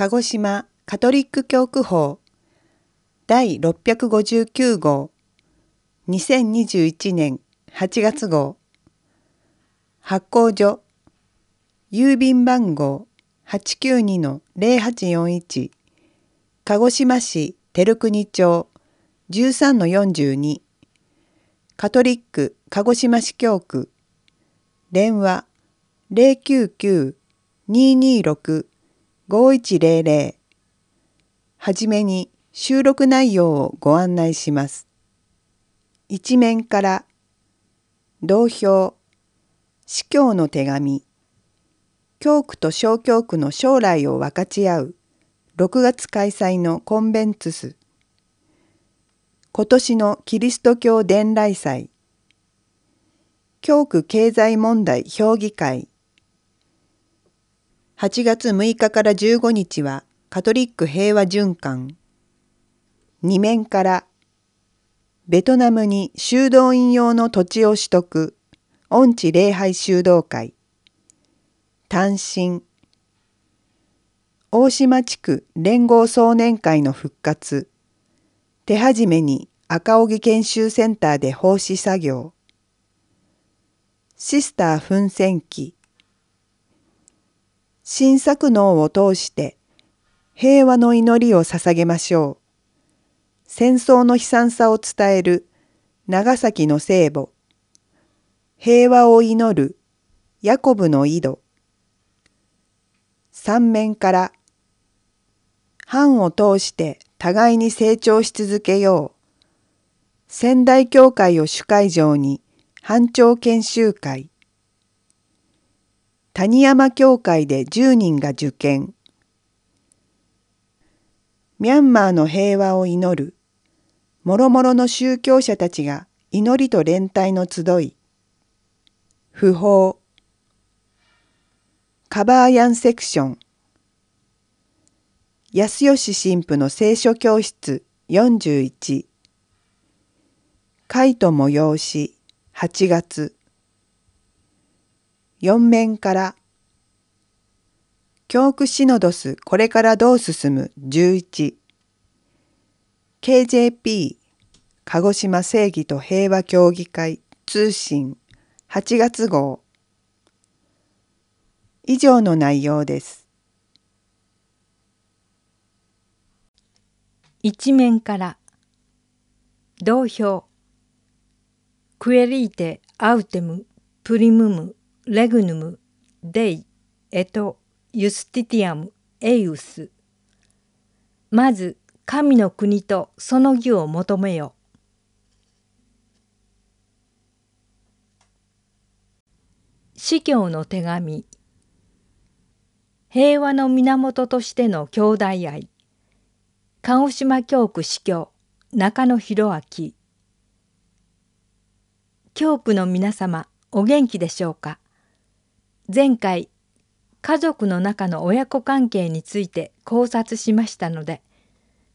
鹿児島カトリック教区法。第659号。2021年8月号。発行所。郵便番号。892-0841鹿児島市照国町。13-42カトリック鹿児島市教区。電話。099-226 5100はじめに収録内容をご案内します。一面から同票司教の手紙教区と小教区の将来を分かち合う6月開催のコンベンツス。今年のキリスト教伝来祭。教区経済問題評議会。8月6日から15日はカトリック平和循環。2面からベトナムに修道院用の土地を取得。恩地礼拝修道会。単身。大島地区連合総年会の復活。手始めに赤荻研修センターで奉仕作業。シスター奮戦記。新作能を通して平和の祈りを捧げましょう。戦争の悲惨さを伝える長崎の聖母。平和を祈るヤコブの井戸。三面から藩を通して互いに成長し続けよう。仙台教会を主会場に班長研修会谷山教会で10人が受験。ミャンマーの平和を祈る。もろもろの宗教者たちが祈りと連帯の集い。不法。カバーヤンセクション。安吉神父の聖書教室41会と催し8月。4面から。教区シノドスこれからどう進む？11 KJP 鹿児島正義と平和協議会通信。8月号。以上の内容です。一面から。同票。 Quaerite autem primum regnum Dei et iustitiam eius。まず神の国とその義を求めよ。司教の手紙。平和の源としての兄弟愛。鹿児島教区司教中野博明。教区の皆様お元気でしょうか？前回家族の中の親子関係について考察しましたので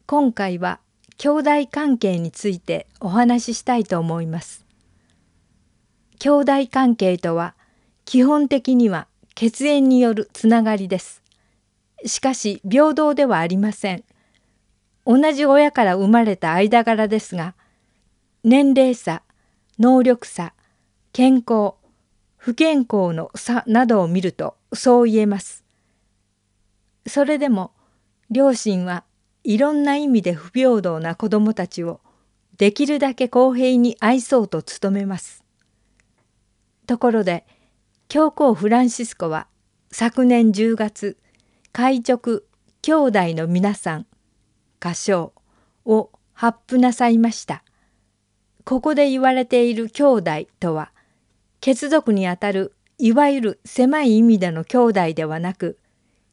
今回は兄弟関係についてお話ししたいと思います。兄弟関係とは基本的には血縁によるつながりです。しかし平等ではありません。同じ親から生まれた間柄ですが年齢差能力差健康不健康の差などを見るとそう言えます。それでも両親はいろんな意味で不平等な子どもたちをできるだけ公平に愛そうと努めます。ところで教皇フランシスコは昨年10月会直兄弟の皆さん歌唱を発布なさいました。ここで言われている兄弟とは血族にあたるいわゆる狭い意味での兄弟ではなく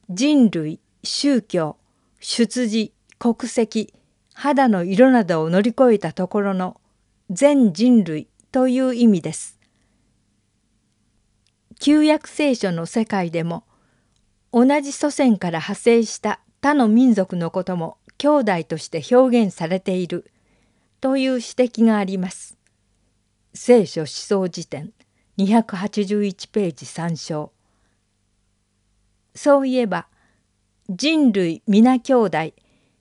人類宗教出自国籍肌の色などを乗り越えたところの全人類という意味です。旧約聖書の世界でも同じ祖先から派生した他の民族のことも兄弟として表現されているという指摘があります。聖書思想辞典281ページ参照。そういえば人類皆兄弟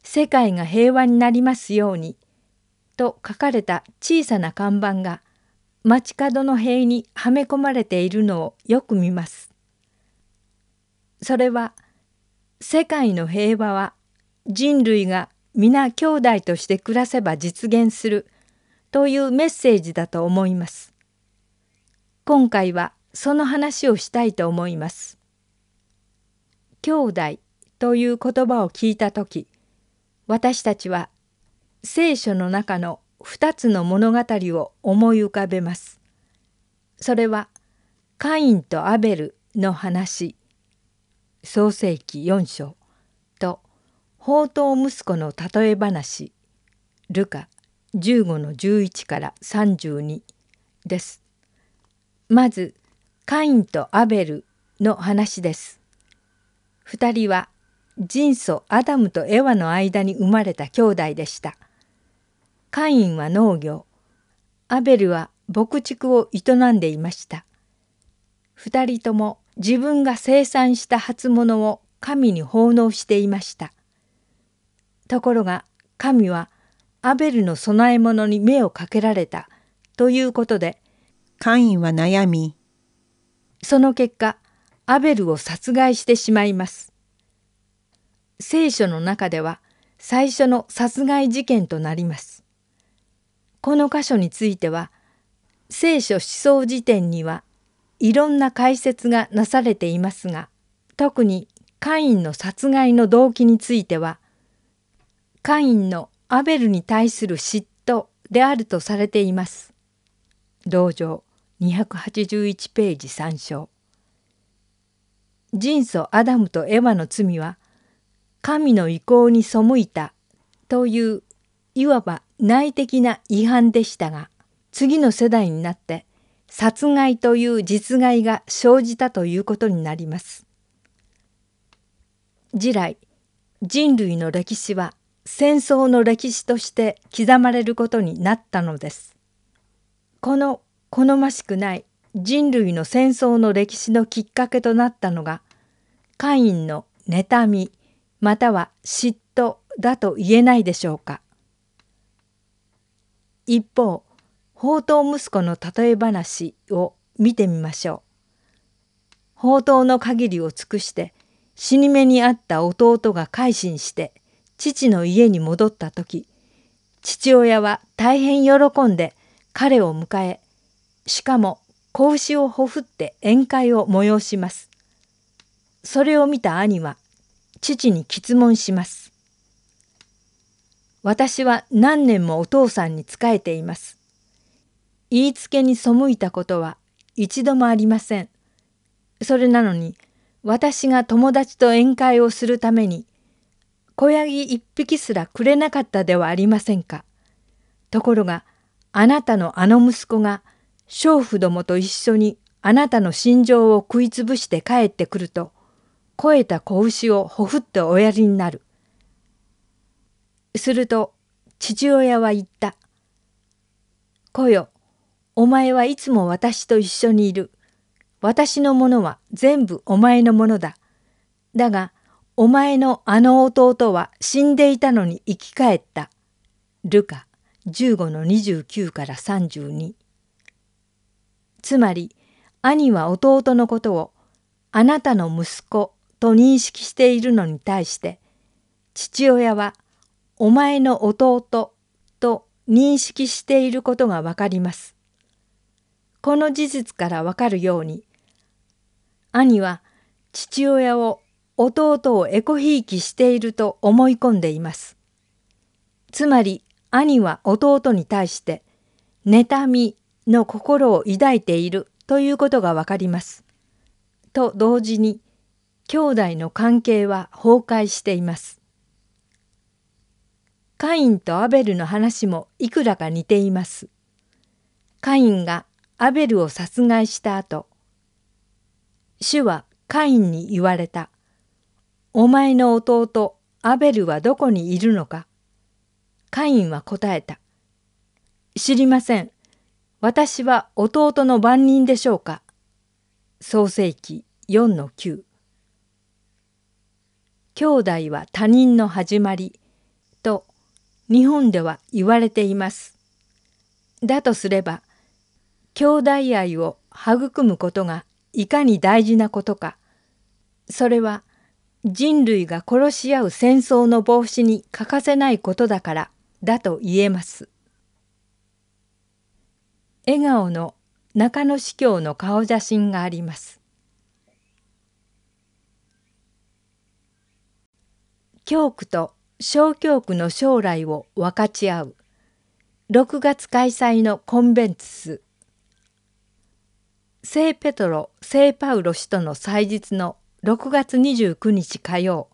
世界が平和になりますようにと書かれた小さな看板が街角の塀にはめ込まれているのをよく見ます。それは世界の平和は人類が皆兄弟として暮らせば実現するというメッセージだと思います。今回はその話をしたいと思います。兄弟という言葉を聞いた時私たちは聖書の中の2つの物語を思い浮かべます。それはカインとアベルの話創世記4章と宝刀息子の例え話ルカ15の11から32です。まずカインとアベルの話です。2人は人祖アダムとエワの間に生まれた兄弟でした。カインは農業、アベルは牧畜を営んでいました。二人とも自分が生産した初物を神に奉納していました。ところが神はアベルの供え物に目をかけられたということでカインは悩みその結果アベルを殺害してしまいます。聖書の中では最初の殺害事件となります。この箇所については聖書思想辞典にはいろんな解説がなされていますが特にカインの殺害の動機についてはカインのアベルに対する嫉妬であるとされています。道場281ページ参照。人祖アダムとエヴァの罪は神の意向に背いたといういわば内的な違反でしたが次の世代になって殺害という実害が生じたということになります。次来人類の歴史は戦争の歴史として刻まれることになったのです。この好ましくない人類の戦争の歴史のきっかけとなったのがカインの妬みまたは嫉妬だと言えないでしょうか。一方宝刀息子の例え話を見てみましょう。宝刀の限りを尽くして死に目にあった弟が改心して父の家に戻った時父親は大変喜んで彼を迎えしかも子牛をほふって宴会を催します。それを見た兄は父に詰問します。私は何年もお父さんに仕えています。言いつけに背いたことは一度もありません。それなのに私が友達と宴会をするために子ヤギ一匹すらくれなかったではありませんか。ところがあなたのあの息子が娼婦どもと一緒にあなたの心情を食いつぶして帰ってくると肥えた子牛をほふっておやりになる。すると父親は言った。子よ、お前はいつも私と一緒にいる。私のものは全部お前のものだ。だが、お前のあの弟は死んでいたのに生き返った。ルカ15の29から32。つまり、兄は弟のことをあなたの息子と認識しているのに対して、父親はお前の弟と認識していることがわかります。この事実からわかるように兄は父親を弟をエコひいきしていると思い込んでいます。つまり兄は弟に対して妬みの心を抱いているということがわかります。と同時に兄弟の関係は崩壊しています。カインとアベルの話もいくらか似ています。カインがアベルを殺害した後、主はカインに言われた。お前の弟アベルはどこにいるのかカインは答えた。知りません。私は弟の番人でしょうか？創世記4の9兄弟は他人の始まりと日本では言われています。だとすれば兄弟愛を育むことがいかに大事なことかそれは人類が殺し合う戦争の防止に欠かせないことだからだと言えます。笑顔の中野司教の顔写真があります。教区と小教区の将来を分かち合う。6月開催のコンベンツ。ス聖ペトロ聖パウロ氏との祭日の6月29日火曜。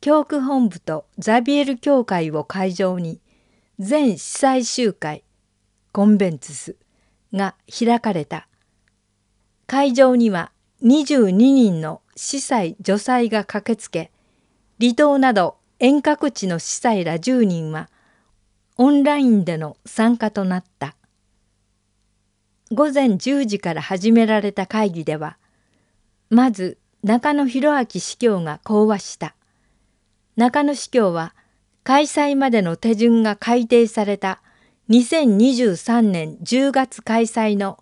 教区本部とザビエル教会を会場に全司祭集会。コンベンツスが開かれた会場には22人の司祭女祭が駆けつけ離島など遠隔地の司祭ら10人はオンラインでの参加となった。午前10時から始められた会議ではまず中野博明司教が講話した。中野司教は開催までの手順が改定された2023年10月開催の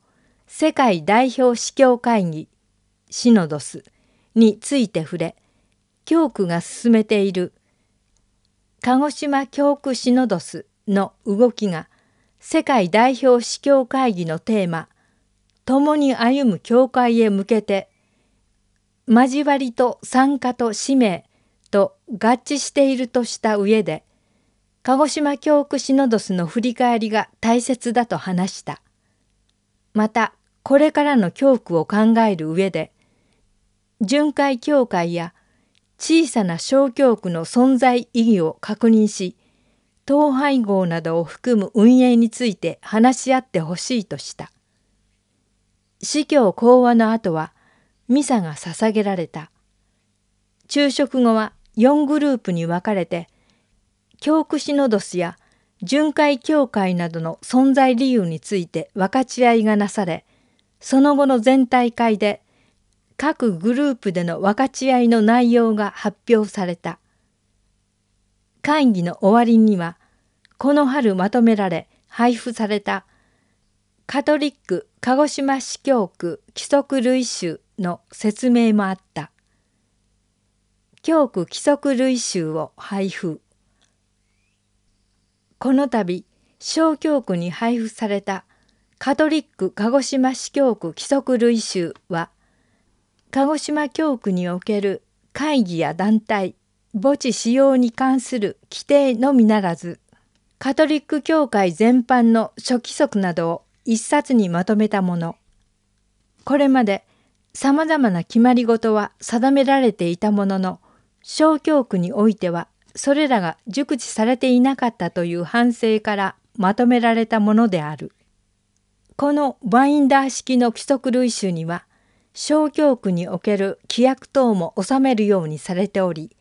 世界代表司教会議シノドスについて触れ教区が進めている鹿児島教区シノドスの動きが世界代表司教会議のテーマ「共に歩む教会へ向けて交わりと参加と使命」と合致しているとした上で鹿児島教区シノドスの振り返りが大切だと話した。またこれからの教区を考える上で巡回教会や小さな小教区の存在意義を確認し統廃合などを含む運営について話し合ってほしいとした。司教講話の後はミサが捧げられた。昼食後は4グループに分かれて教区シノドスや巡回教会などの存在理由について分かち合いがなされその後の全体会で各グループでの分かち合いの内容が発表された。会議の終わりにはこの春まとめられ配布されたカトリック鹿児島市教区規則類集の説明もあった。教区規則類集を配布。この度小教区に配布されたカトリック鹿児島市教区規則類集は鹿児島教区における会議や団体墓地使用に関する規定のみならずカトリック教会全般の諸規則などを一冊にまとめたもの。これまでさまざまな決まり事は定められていたものの小教区においてはそれらが熟知されていなかったという反省からまとめられたものである。このバインダー式の規則類集には小教区における規約等も収めるようにされており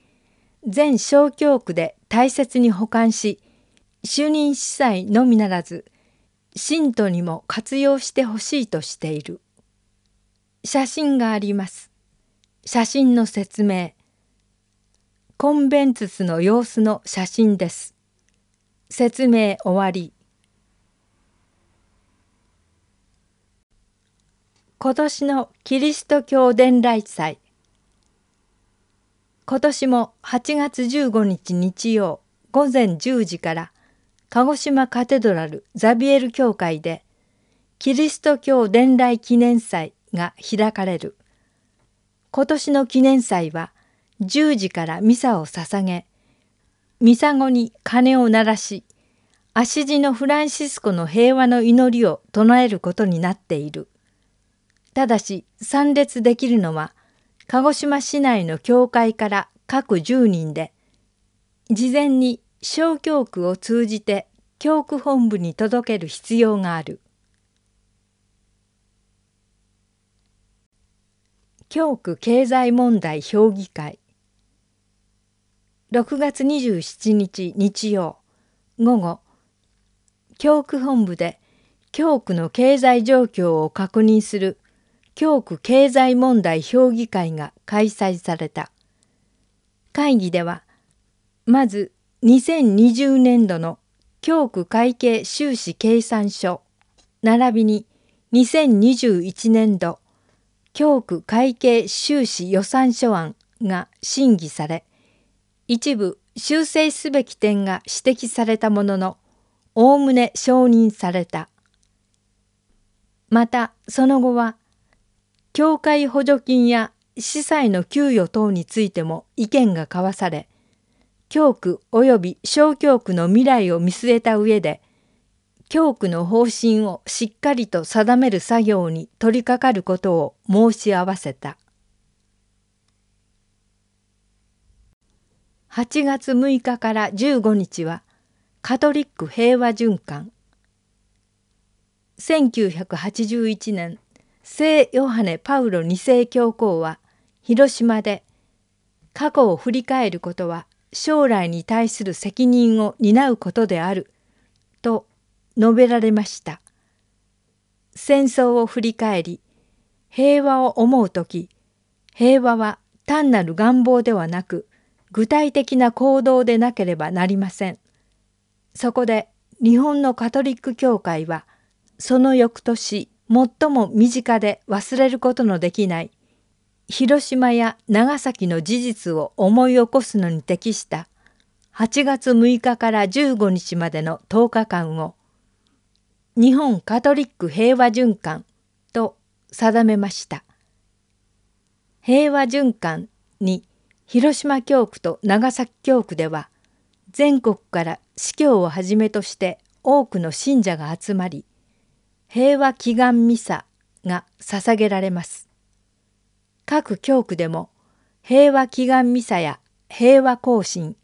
全小教区で大切に保管し就任司祭のみならず信徒にも活用してほしいとしている。写真があります。写真の説明。コンベンツスの様子の写真です。説明終わり。今年のキリスト教伝来祭。今年も8月15日日曜午前10時から鹿児島カテドラルザビエル教会でキリスト教伝来記念祭が開かれる。今年の記念祭は10時からミサを捧げミサ後に鐘を鳴らし足地のフランシスコの平和の祈りを唱えることになっている。ただし参列できるのは鹿児島市内の教会から各10人で事前に小教区を通じて教区本部に届ける必要がある。教区経済問題評議会6月27日日曜午後教区本部で教区の経済状況を確認する教区経済問題評議会が開催された。会議ではまず2020年度の教区会計収支計算書並びに2021年度教区会計収支予算書案が審議され一部修正すべき点が指摘されたもののおおむね承認された。またその後は教会補助金や司祭の給与等についても意見が交わされ教区及び小教区の未来を見据えた上で教区の方針をしっかりと定める作業に取り掛かることを申し合わせた。8月6日から15日はカトリック平和循環1981年聖ヨハネ・パウロ二世教皇は広島で過去を振り返ることは将来に対する責任を担うことであると述べられました。戦争を振り返り平和を思う時平和は単なる願望ではなく具体的な行動でなければなりません。そこで日本のカトリック教会はその翌年最も身近で忘れることのできない広島や長崎の事実を思い起こすのに適した8月6日から15日までの10日間を日本カトリック平和循環と定めました。平和循環に広島教区と長崎教区では全国から司教をはじめとして多くの信者が集まり平和祈願ミサが捧げられます。各教区でも平和祈願ミサや平和行進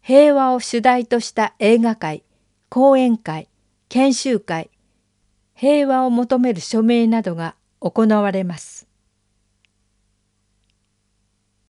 平和を主題とした映画会講演会研修会平和を求める署名などが行われます。